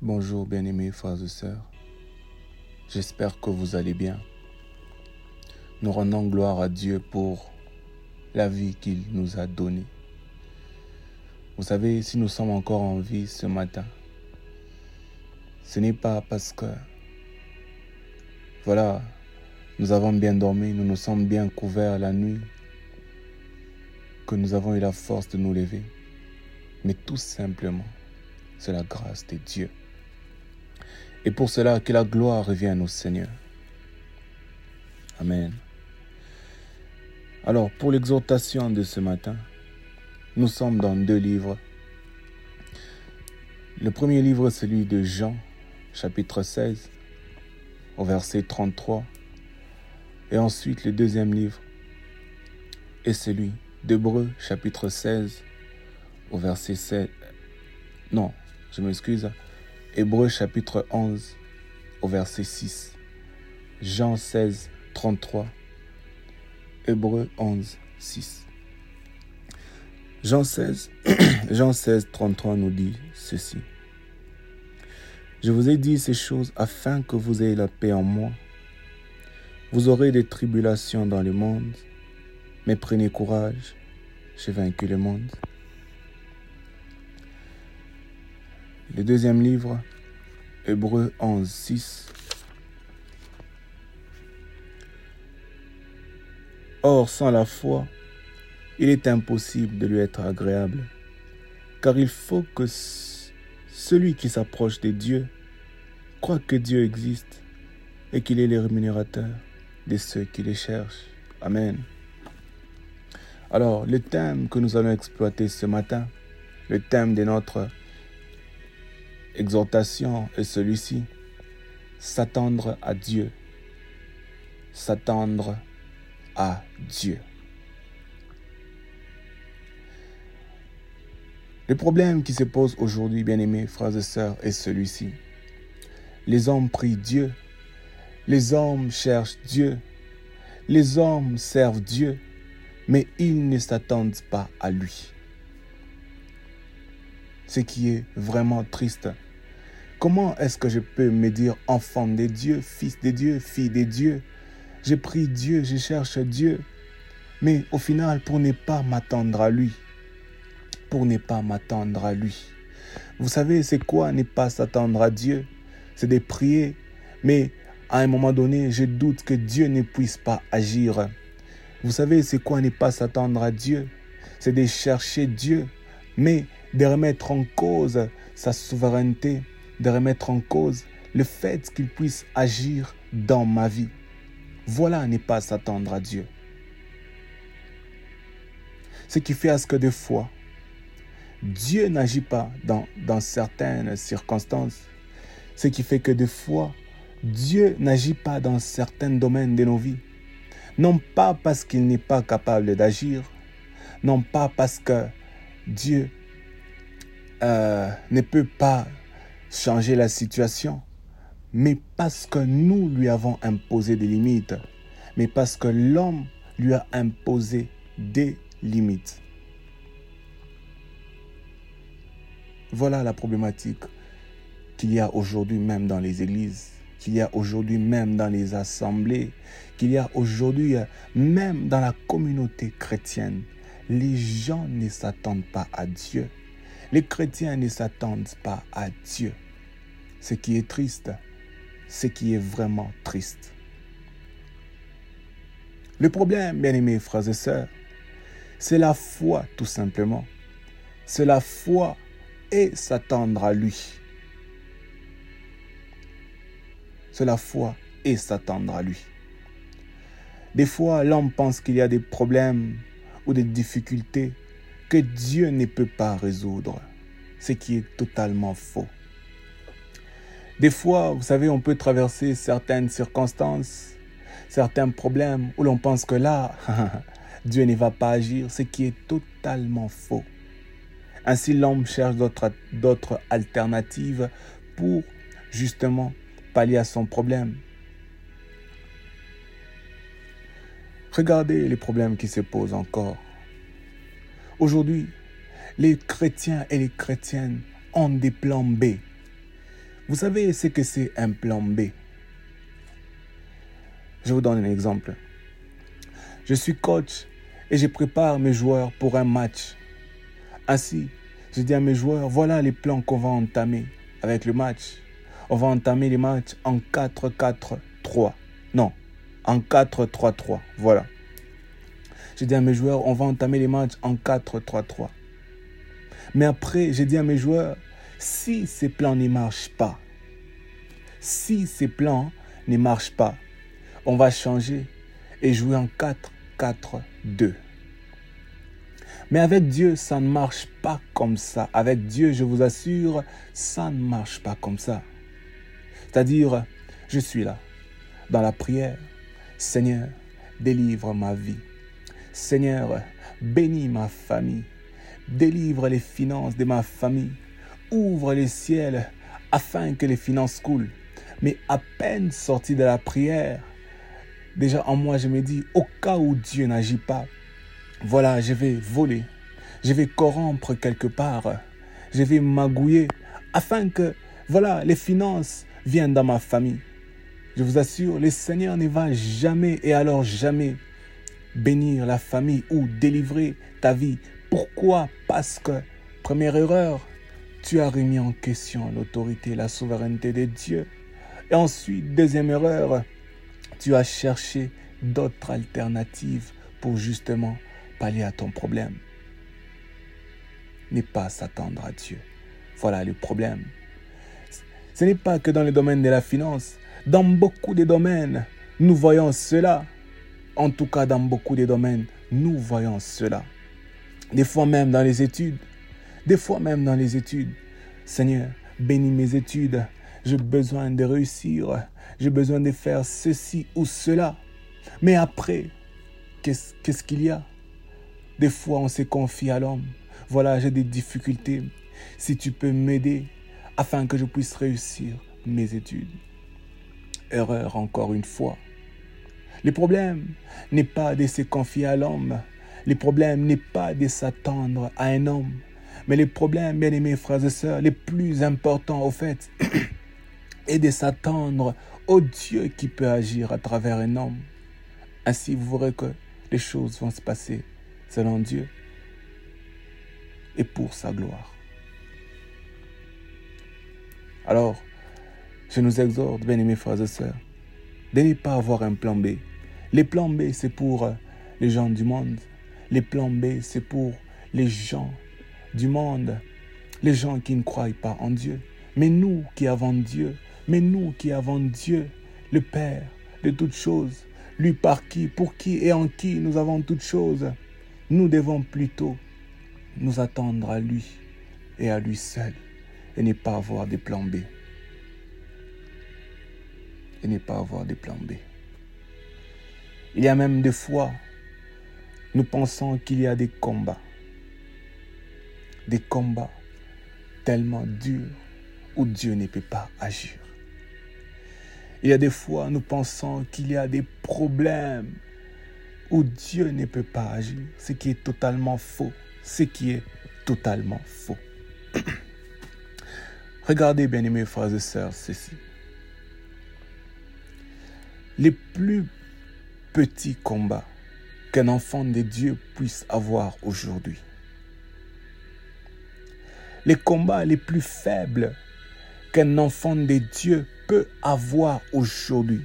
Bonjour bien-aimés frères et sœurs. J'espère que vous allez bien. Nous rendons gloire à Dieu pour la vie qu'il nous a donnée. Vous savez, si nous sommes encore en vie ce matin, ce n'est pas parce que, voilà, nous avons bien dormi, nous nous sommes bien couverts la nuit, que nous avons eu la force de nous lever, mais tout simplement, c'est la grâce de Dieu. Et pour cela, que la gloire revienne au Seigneur. Amen. Alors, pour l'exhortation de ce matin, nous sommes dans deux livres. Le premier livre, c'est celui de Jean, chapitre 16, au verset 33. Et ensuite, le deuxième livre est celui d'Hébreu, chapitre 16, au verset 7. Non, je m'excuse. Hébreu, chapitre 11, au verset 6. Jean 16, 33. Hébreu 11, 6. Jean 16, Jean 16, 33 nous dit ceci. Je vous ai dit ces choses afin que vous ayez la paix en moi. Vous aurez des tribulations dans le monde, mais prenez courage, j'ai vaincu le monde. Le deuxième livre, Hébreu 11, 6. Or, sans la foi, il est impossible de lui être agréable, car il faut que celui qui s'approche de Dieu croit que Dieu existe et qu'il est le rémunérateur de ceux qui les cherchent. Amen. Alors, le thème que nous allons exploiter ce matin, le thème de notre exhortation est celui-ci. S'attendre à Dieu. S'attendre à Dieu. Le problème qui se pose aujourd'hui, bien-aimés frères et sœurs, est celui-ci. Les hommes prient Dieu. Les hommes cherchent Dieu. Les hommes servent Dieu mais ils ne s'attendent pas à lui. Ce qui est vraiment triste. Comment est-ce que je peux me dire enfant de Dieu, fils de Dieu, fille de Dieu Je prie Dieu, je cherche Dieu, mais au final pour ne pas m'attendre à lui. Pour ne pas m'attendre à lui. Vous savez, c'est quoi ne pas s'attendre à Dieu? C'est de prier, mais à un moment donné, je doute que Dieu ne puisse pas agir. Vous savez, c'est quoi ne pas s'attendre à Dieu? C'est de chercher Dieu, mais de remettre en cause sa souveraineté, de remettre en cause le fait qu'il puisse agir dans ma vie. Voilà ne pas s'attendre à Dieu. Ce qui fait à ce que des fois, Dieu n'agit pas dans, certaines circonstances. Ce qui fait que des fois, Dieu n'agit pas dans certains domaines de nos vies non pas parce qu'il n'est pas capable d'agir, non pas parce que Dieu euh, ne peut pas changer la situation, mais parce que nous lui avons imposé des limites, mais parce que l'homme lui a imposé des limites. Voilà la problématique qu'il y a aujourd'hui même dans les églises qu'il y a aujourd'hui même dans les assemblées, qu'il y a aujourd'hui même dans la communauté chrétienne. Les gens ne s'attendent pas à Dieu. Les chrétiens ne s'attendent pas à Dieu. Ce qui est triste, ce qui est vraiment triste. Le problème, bien aimés frères et sœurs, c'est la foi tout simplement. C'est la foi et s'attendre à lui. c'est la foi et s'attendre à lui. Des fois, l'homme pense qu'il y a des problèmes ou des difficultés que Dieu ne peut pas résoudre, ce qui est totalement faux. Des fois, vous savez, on peut traverser certaines circonstances, certains problèmes où l'on pense que là, Dieu ne va pas agir, ce qui est totalement faux. Ainsi, l'homme cherche d'autres alternatives pour justement pallier à son problème. Regardez les problèmes qui se posent encore. Aujourd'hui, les chrétiens et les chrétiennes ont des plans B. Vous savez ce que c'est un plan B? Je vous donne un exemple. Je suis coach et je prépare mes joueurs pour un match. Ainsi, je dis à mes joueurs, voilà les plans qu'on va entamer avec le match. On va entamer les matchs en 4-4-3. Non, en 4-3-3. Voilà. Je dis à mes joueurs, on va entamer les matchs en 4-3-3. Mais après, j'ai dit à mes joueurs, si ces plans ne marchent pas, si ces plans ne marchent pas, on va changer et jouer en 4-4-2. Mais avec Dieu, ça ne marche pas comme ça. Avec Dieu, je vous assure, ça ne marche pas comme ça. C'est-à-dire, je suis là, dans la prière. Seigneur, délivre ma vie. Seigneur, bénis ma famille. Délivre les finances de ma famille. Ouvre les ciels afin que les finances coulent. Mais à peine sorti de la prière, déjà en moi je me dis, au cas où Dieu n'agit pas, voilà, je vais voler, je vais corrompre quelque part, je vais magouiller afin que, voilà, les finances viennent dans ma famille. Je vous assure, le Seigneur ne va jamais et alors jamais bénir la famille ou délivrer ta vie. Pourquoi? Parce que, première erreur, tu as remis en question l'autorité, la souveraineté de Dieu. Et ensuite, deuxième erreur, tu as cherché d'autres alternatives pour justement pallier à ton problème. N'est pas s'attendre à Dieu. Voilà le problème. Ce n'est pas que dans le domaine de la finance. Dans beaucoup de domaines, nous voyons cela. En tout cas, dans beaucoup de domaines, nous voyons cela. Des fois même dans les études. Des fois même dans les études. Seigneur, bénis mes études. J'ai besoin de réussir. J'ai besoin de faire ceci ou cela. Mais après, qu'est-ce qu'il y a? Des fois, on se confie à l'homme. Voilà, j'ai des difficultés. Si tu peux m'aider afin que je puisse réussir mes études. Erreur encore une fois. Le problème n'est pas de se confier à l'homme. Le problème n'est pas de s'attendre à un homme. Mais le problème, bien aimés frères et sœurs, le plus important au fait, est de s'attendre au Dieu qui peut agir à travers un homme. Ainsi, vous verrez que les choses vont se passer selon Dieu et pour sa gloire. Alors, je nous exhorte, bien-aimés frères et sœurs, de ne pas avoir un plan B. Les plans B, c'est pour les gens du monde. Les plans B, c'est pour les gens du monde, les gens qui ne croient pas en Dieu. Mais nous qui avons Dieu, mais nous qui avons Dieu, le Père de toutes choses, lui par qui, pour qui et en qui nous avons toutes choses, nous devons plutôt nous attendre à lui et à lui seul et ne pas avoir des plans B. Et ne pas avoir des plans B. Il y a même des fois, nous pensons qu'il y a des combats. Des combats tellement durs où Dieu ne peut pas agir. Il y a des fois, nous pensons qu'il y a des problèmes où Dieu ne peut pas agir, ce qui est totalement faux, ce qui est totalement faux. Regardez, bien aimés frères et sœurs, ceci. Les plus petits combats qu'un enfant de Dieu puisse avoir aujourd'hui. Les combats les plus faibles qu'un enfant de Dieu peut avoir aujourd'hui,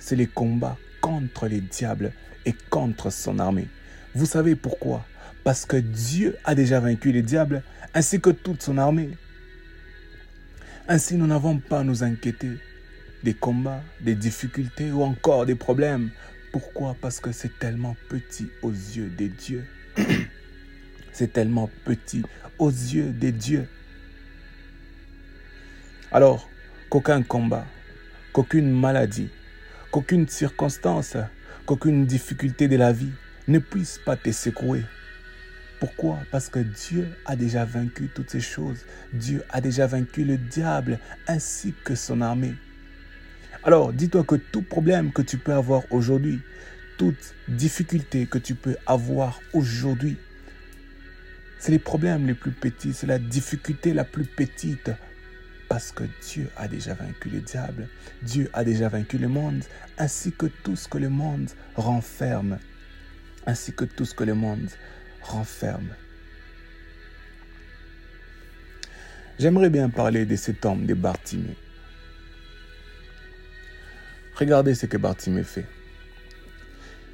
c'est les combats contre les diables et contre son armée. Vous savez pourquoi? Parce que Dieu a déjà vaincu les diables ainsi que toute son armée. Ainsi, nous n'avons pas à nous inquiéter des combats, des difficultés ou encore des problèmes. Pourquoi? Parce que c'est tellement petit aux yeux des dieux. c'est tellement petit aux yeux des dieux. Alors, qu'aucun combat, qu'aucune maladie, qu'aucune circonstance, qu'aucune difficulté de la vie ne puisse pas te secouer. Pourquoi? Parce que Dieu a déjà vaincu toutes ces choses. Dieu a déjà vaincu le diable ainsi que son armée. Alors, dis-toi que tout problème que tu peux avoir aujourd'hui, toute difficulté que tu peux avoir aujourd'hui, c'est les problèmes les plus petits, c'est la difficulté la plus petite Parce que Dieu a déjà vaincu le diable, Dieu a déjà vaincu le monde, ainsi que tout ce que le monde renferme, ainsi que tout ce que le monde renferme. J'aimerais bien parler de cet homme de Bartimée. Regardez ce que Bartimée fait.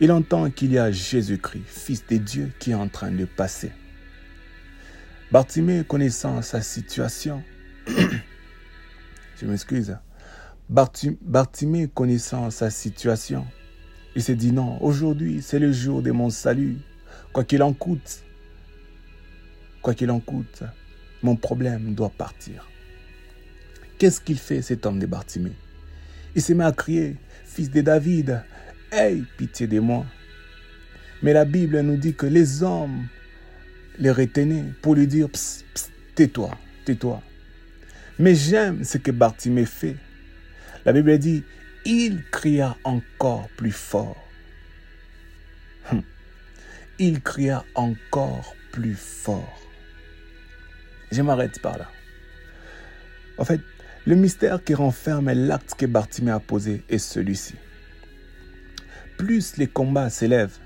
Il entend qu'il y a Jésus-Christ, Fils de Dieu, qui est en train de passer. Bartimée, connaissant sa situation, je m'excuse, Bartimée, connaissant sa situation, il s'est dit non, aujourd'hui c'est le jour de mon salut, quoi qu'il en coûte, quoi qu'il en coûte, mon problème doit partir. Qu'est-ce qu'il fait cet homme de Bartimée? Il s'est mis à crier, fils de David, aie pitié de moi. Mais la Bible nous dit que les hommes les retenaient pour lui dire, tais-toi, tais-toi. Mais j'aime ce que Bartimée fait. La Bible dit, il cria encore plus fort. Hum. Il cria encore plus fort. Je m'arrête par là. En fait, le mystère qui renferme l'acte que Bartimée a posé est celui-ci plus les combats s'élèvent,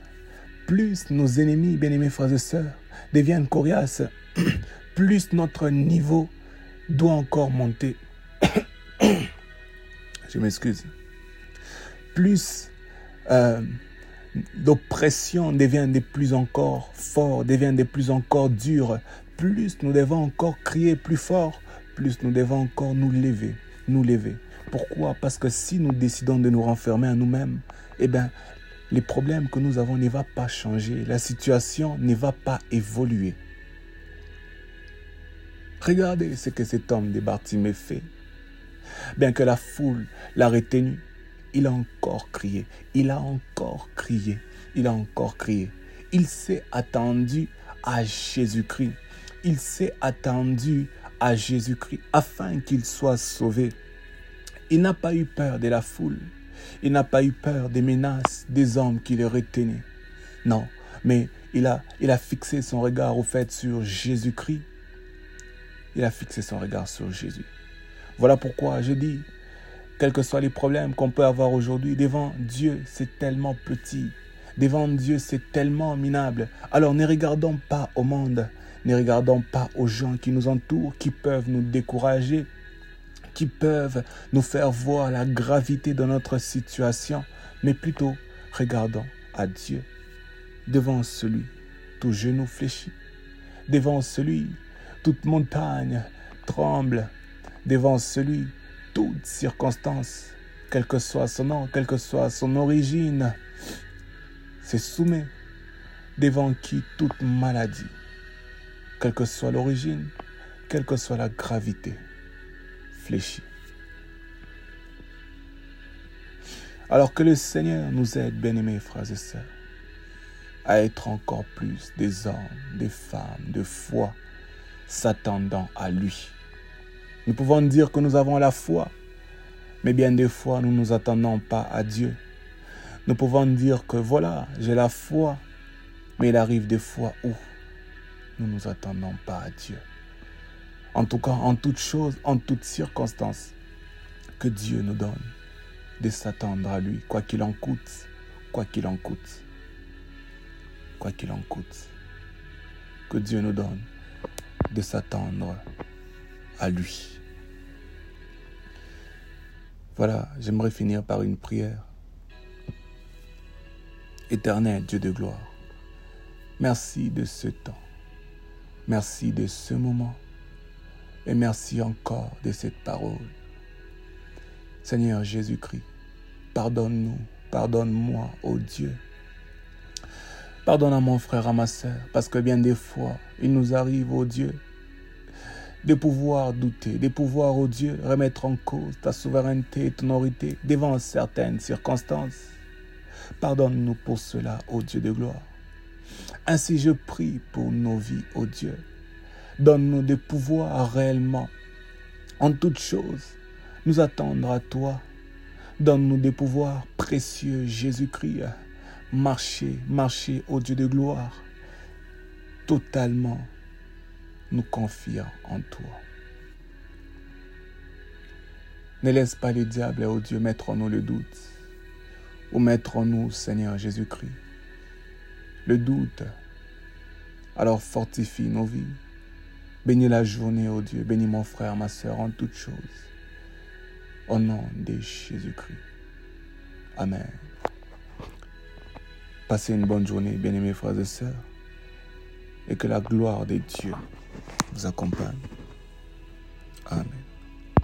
plus nos ennemis, bien-aimés frères et sœurs, deviennent coriaces, plus notre niveau doit encore monter. Je m'excuse. Plus euh, l'oppression devient de plus encore fort, devient de plus encore dur, plus nous devons encore crier plus fort, plus nous devons encore nous lever, nous lever. Pourquoi? Parce que si nous décidons de nous renfermer à nous-mêmes, eh bien, les problèmes que nous avons ne vont pas changer. La situation ne va pas évoluer. Regardez ce que cet homme de Bartimée fait. Bien que la foule l'a retenu, il a encore crié. Il a encore crié. Il a encore crié. Il s'est attendu à Jésus-Christ. Il s'est attendu à Jésus-Christ afin qu'il soit sauvé. Il n'a pas eu peur de la foule. Il n'a pas eu peur des menaces des hommes qui le retenaient. Non, mais il a, il a fixé son regard au fait sur Jésus-Christ. Il a fixé son regard sur Jésus. Voilà pourquoi je dis, quels que soient les problèmes qu'on peut avoir aujourd'hui, devant Dieu, c'est tellement petit. Devant Dieu, c'est tellement minable. Alors ne regardons pas au monde, ne regardons pas aux gens qui nous entourent, qui peuvent nous décourager, qui peuvent nous faire voir la gravité de notre situation, mais plutôt regardons à Dieu. Devant celui, tout genou fléchit. Devant celui, toute montagne tremble. Devant celui, toute circonstance, quel que soit son nom, quelle que soit son origine, se soumet. Devant qui toute maladie, quelle que soit l'origine, quelle que soit la gravité, alors que le Seigneur nous aide, bien-aimés frères et sœurs, à être encore plus des hommes, des femmes de foi s'attendant à lui. Nous pouvons dire que nous avons la foi, mais bien des fois nous ne nous attendons pas à Dieu. Nous pouvons dire que voilà, j'ai la foi, mais il arrive des fois où? Nous nous attendons pas à Dieu. En tout cas, en toute chose, en toute circonstance, que Dieu nous donne de s'attendre à lui, quoi qu'il en coûte, quoi qu'il en coûte, quoi qu'il en coûte. Que Dieu nous donne de s'attendre à lui. Voilà, j'aimerais finir par une prière. Éternel Dieu de gloire, merci de ce temps, merci de ce moment et merci encore de cette parole. Seigneur Jésus-Christ, pardonne-nous, pardonne-moi, ô Dieu. Pardonne à mon frère, à ma soeur, parce que bien des fois, il nous arrive, ô Dieu, de pouvoir douter, de pouvoir, ô Dieu, remettre en cause ta souveraineté et ton autorité devant certaines circonstances. Pardonne-nous pour cela, ô Dieu de gloire. Ainsi je prie pour nos vies, ô Dieu. Donne-nous de pouvoir réellement, en toutes choses, nous attendre à toi. Donne-nous des pouvoirs précieux, Jésus-Christ. Marcher, marcher au Dieu de gloire. Totalement nous confiant en toi. Ne laisse pas le diable, ô Dieu, mettre en nous le doute, ou mettre en nous, Seigneur Jésus-Christ, le doute. Alors fortifie nos vies. Bénis la journée, ô Dieu. Bénis mon frère, ma soeur, en toutes choses. Au nom de Jésus-Christ. Amen. Passez une bonne journée, bien-aimés frères et sœurs, et que la gloire de Dieu vous accompagne. Amen.